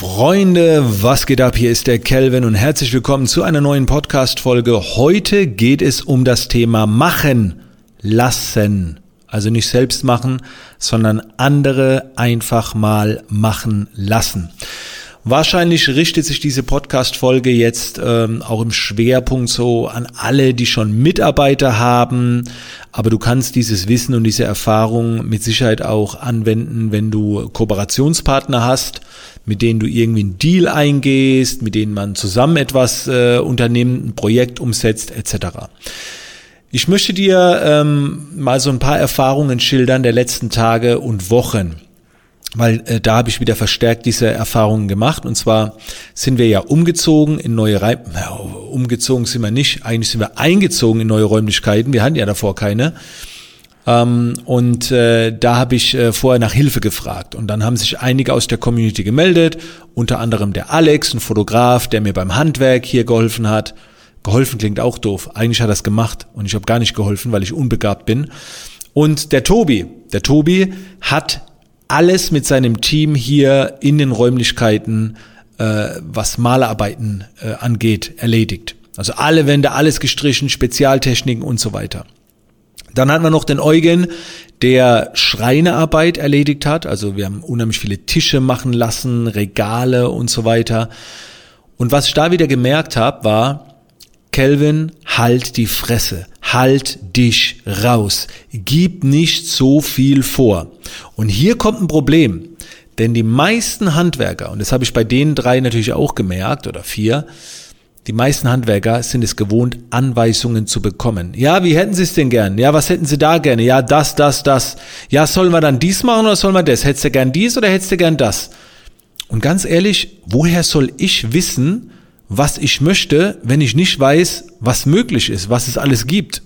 Freunde, was geht ab? Hier ist der Kelvin und herzlich willkommen zu einer neuen Podcast-Folge. Heute geht es um das Thema Machen lassen. Also nicht selbst machen, sondern andere einfach mal machen lassen. Wahrscheinlich richtet sich diese Podcast-Folge jetzt ähm, auch im Schwerpunkt so an alle, die schon Mitarbeiter haben. Aber du kannst dieses Wissen und diese Erfahrung mit Sicherheit auch anwenden, wenn du Kooperationspartner hast, mit denen du irgendwie einen Deal eingehst, mit denen man zusammen etwas äh, unternimmt, ein Projekt umsetzt, etc. Ich möchte dir ähm, mal so ein paar Erfahrungen schildern der letzten Tage und Wochen weil äh, da habe ich wieder verstärkt diese Erfahrungen gemacht. Und zwar sind wir ja umgezogen in neue Reim ja, umgezogen sind wir nicht, eigentlich sind wir eingezogen in neue Räumlichkeiten. Wir hatten ja davor keine. Ähm, und äh, da habe ich äh, vorher nach Hilfe gefragt. Und dann haben sich einige aus der Community gemeldet, unter anderem der Alex, ein Fotograf, der mir beim Handwerk hier geholfen hat. Geholfen klingt auch doof. Eigentlich hat er es gemacht und ich habe gar nicht geholfen, weil ich unbegabt bin. Und der Tobi, der Tobi hat alles mit seinem Team hier in den Räumlichkeiten, äh, was Malerarbeiten äh, angeht, erledigt. Also alle Wände, alles gestrichen, Spezialtechniken und so weiter. Dann hatten wir noch den Eugen, der Schreinearbeit erledigt hat. Also wir haben unheimlich viele Tische machen lassen, Regale und so weiter. Und was ich da wieder gemerkt habe, war, Kelvin, halt die Fresse, halt dich raus, gib nicht so viel vor. Und hier kommt ein Problem, denn die meisten Handwerker, und das habe ich bei den drei natürlich auch gemerkt, oder vier, die meisten Handwerker sind es gewohnt, Anweisungen zu bekommen. Ja, wie hätten Sie es denn gern? Ja, was hätten Sie da gerne? Ja, das, das, das. Ja, sollen wir dann dies machen oder sollen wir das? Hättest du gern dies oder hättest du gern das? Und ganz ehrlich, woher soll ich wissen, was ich möchte, wenn ich nicht weiß, was möglich ist, was es alles gibt.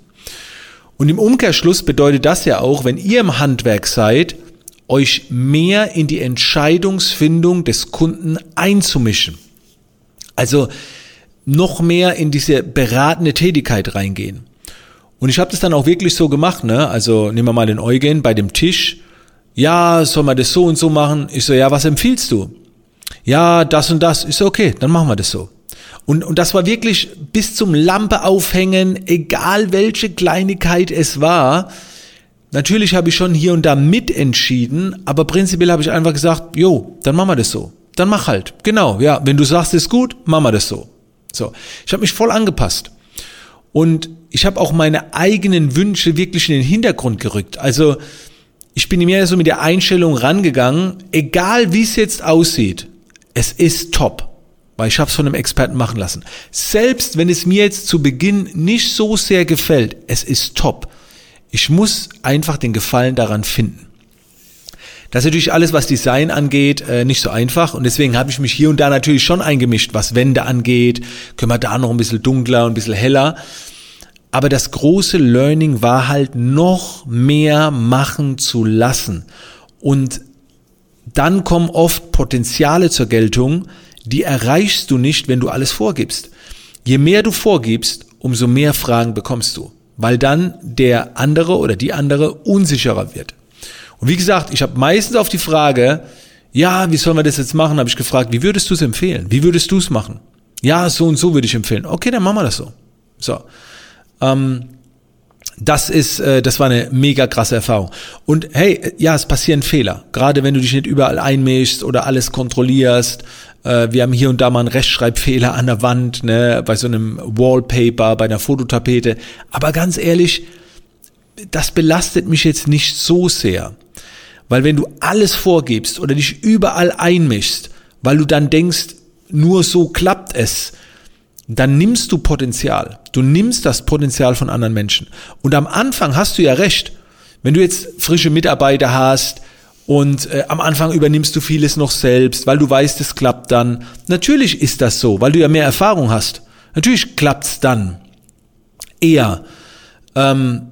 Und im Umkehrschluss bedeutet das ja auch, wenn ihr im Handwerk seid, euch mehr in die Entscheidungsfindung des Kunden einzumischen. Also noch mehr in diese beratende Tätigkeit reingehen. Und ich habe das dann auch wirklich so gemacht, ne? Also nehmen wir mal den Eugen bei dem Tisch. Ja, soll man das so und so machen? Ich so, ja, was empfiehlst du? Ja, das und das. Ich so, okay, dann machen wir das so. Und, und das war wirklich bis zum Lampe aufhängen, egal welche Kleinigkeit es war. Natürlich habe ich schon hier und da mitentschieden, aber prinzipiell habe ich einfach gesagt, jo, dann machen wir das so. Dann mach halt. Genau, ja, wenn du sagst, ist gut, machen wir das so. So, ich habe mich voll angepasst. Und ich habe auch meine eigenen Wünsche wirklich in den Hintergrund gerückt. Also ich bin mir so mit der Einstellung rangegangen, egal wie es jetzt aussieht, es ist top weil ich habe es von einem Experten machen lassen. Selbst wenn es mir jetzt zu Beginn nicht so sehr gefällt, es ist top. Ich muss einfach den Gefallen daran finden. Das ist natürlich alles, was Design angeht, äh, nicht so einfach und deswegen habe ich mich hier und da natürlich schon eingemischt, was Wände angeht. Können wir da noch ein bisschen dunkler und ein bisschen heller. Aber das große Learning war halt noch mehr machen zu lassen. Und dann kommen oft Potenziale zur Geltung, die erreichst du nicht, wenn du alles vorgibst. Je mehr du vorgibst, umso mehr Fragen bekommst du, weil dann der andere oder die andere unsicherer wird. Und wie gesagt, ich habe meistens auf die Frage, ja, wie sollen wir das jetzt machen, habe ich gefragt, wie würdest du es empfehlen? Wie würdest du es machen? Ja, so und so würde ich empfehlen. Okay, dann machen wir das so. So. Ähm, das ist, äh, das war eine mega krasse Erfahrung. Und hey, ja, es passieren Fehler. Gerade wenn du dich nicht überall einmischst oder alles kontrollierst. Äh, wir haben hier und da mal einen Rechtschreibfehler an der Wand, ne, bei so einem Wallpaper, bei einer Fototapete. Aber ganz ehrlich, das belastet mich jetzt nicht so sehr. Weil wenn du alles vorgibst oder dich überall einmischst, weil du dann denkst, nur so klappt es, dann nimmst du Potenzial. Du nimmst das Potenzial von anderen Menschen. Und am Anfang hast du ja recht. Wenn du jetzt frische Mitarbeiter hast und äh, am Anfang übernimmst du vieles noch selbst, weil du weißt, es klappt dann. Natürlich ist das so, weil du ja mehr Erfahrung hast. Natürlich klappt's dann. Eher. Ähm,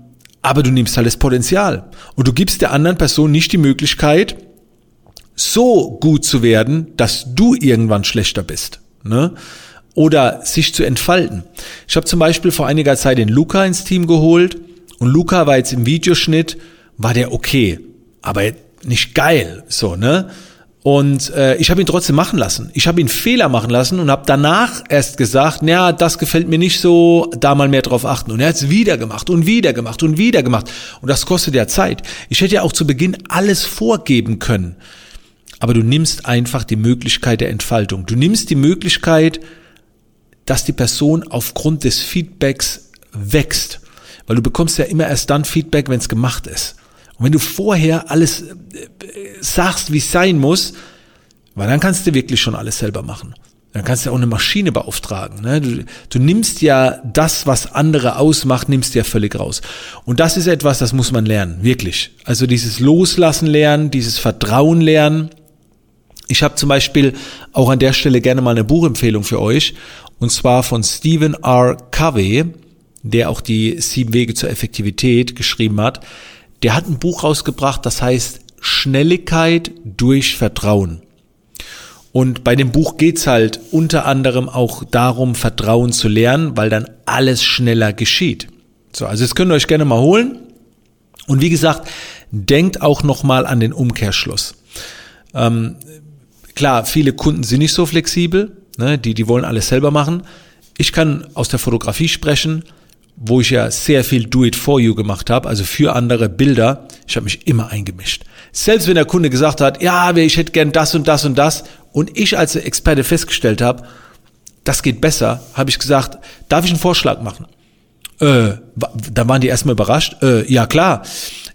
aber du nimmst halt das Potenzial. Und du gibst der anderen Person nicht die Möglichkeit, so gut zu werden, dass du irgendwann schlechter bist. Ne? oder sich zu entfalten. Ich habe zum Beispiel vor einiger Zeit den Luca ins Team geholt und Luca war jetzt im Videoschnitt, war der okay, aber nicht geil, so, ne? Und äh, ich habe ihn trotzdem machen lassen. Ich habe ihn Fehler machen lassen und habe danach erst gesagt, naja, das gefällt mir nicht so, da mal mehr drauf achten. Und er hat es wieder gemacht und wieder gemacht und wieder gemacht. Und das kostet ja Zeit. Ich hätte ja auch zu Beginn alles vorgeben können. Aber du nimmst einfach die Möglichkeit der Entfaltung. Du nimmst die Möglichkeit, dass die Person aufgrund des Feedbacks wächst. Weil du bekommst ja immer erst dann Feedback, wenn es gemacht ist. Und wenn du vorher alles äh, sagst, wie es sein muss, weil dann kannst du wirklich schon alles selber machen. Dann kannst du auch eine Maschine beauftragen. Ne? Du, du nimmst ja das, was andere ausmacht, nimmst ja völlig raus. Und das ist etwas, das muss man lernen, wirklich. Also dieses Loslassen lernen, dieses Vertrauen lernen. Ich habe zum Beispiel auch an der Stelle gerne mal eine Buchempfehlung für euch. Und zwar von Stephen R. Covey, der auch die sieben Wege zur Effektivität geschrieben hat der hat ein Buch rausgebracht, das heißt Schnelligkeit durch Vertrauen. Und bei dem Buch geht's halt unter anderem auch darum, Vertrauen zu lernen, weil dann alles schneller geschieht. So, also das könnt ihr euch gerne mal holen. Und wie gesagt, denkt auch nochmal an den Umkehrschluss. Ähm, klar, viele Kunden sind nicht so flexibel, ne, die, die wollen alles selber machen. Ich kann aus der Fotografie sprechen wo ich ja sehr viel Do-it-for-you gemacht habe, also für andere Bilder, ich habe mich immer eingemischt. Selbst wenn der Kunde gesagt hat, ja, ich hätte gern das und das und das, und ich als Experte festgestellt habe, das geht besser, habe ich gesagt, darf ich einen Vorschlag machen? Äh, da waren die erstmal überrascht. Äh, ja klar.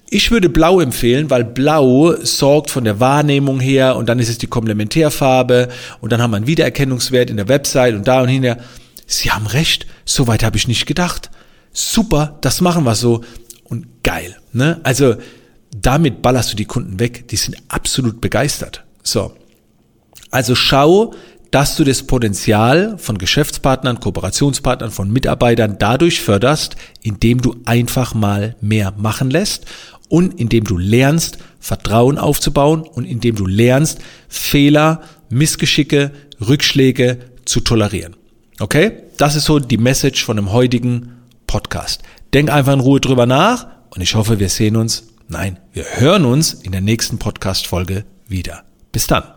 Ich würde Blau empfehlen, weil Blau sorgt von der Wahrnehmung her und dann ist es die Komplementärfarbe und dann haben wir einen Wiedererkennungswert in der Website und da und hinher. Sie haben recht, so weit habe ich nicht gedacht super, das machen wir so und geil. Ne? Also damit ballerst du die Kunden weg, die sind absolut begeistert. So, also schau, dass du das Potenzial von Geschäftspartnern, Kooperationspartnern, von Mitarbeitern dadurch förderst, indem du einfach mal mehr machen lässt und indem du lernst, Vertrauen aufzubauen und indem du lernst, Fehler, Missgeschicke, Rückschläge zu tolerieren. Okay? Das ist so die Message von dem heutigen Podcast. Denk einfach in Ruhe drüber nach und ich hoffe, wir sehen uns, nein, wir hören uns in der nächsten Podcast-Folge wieder. Bis dann.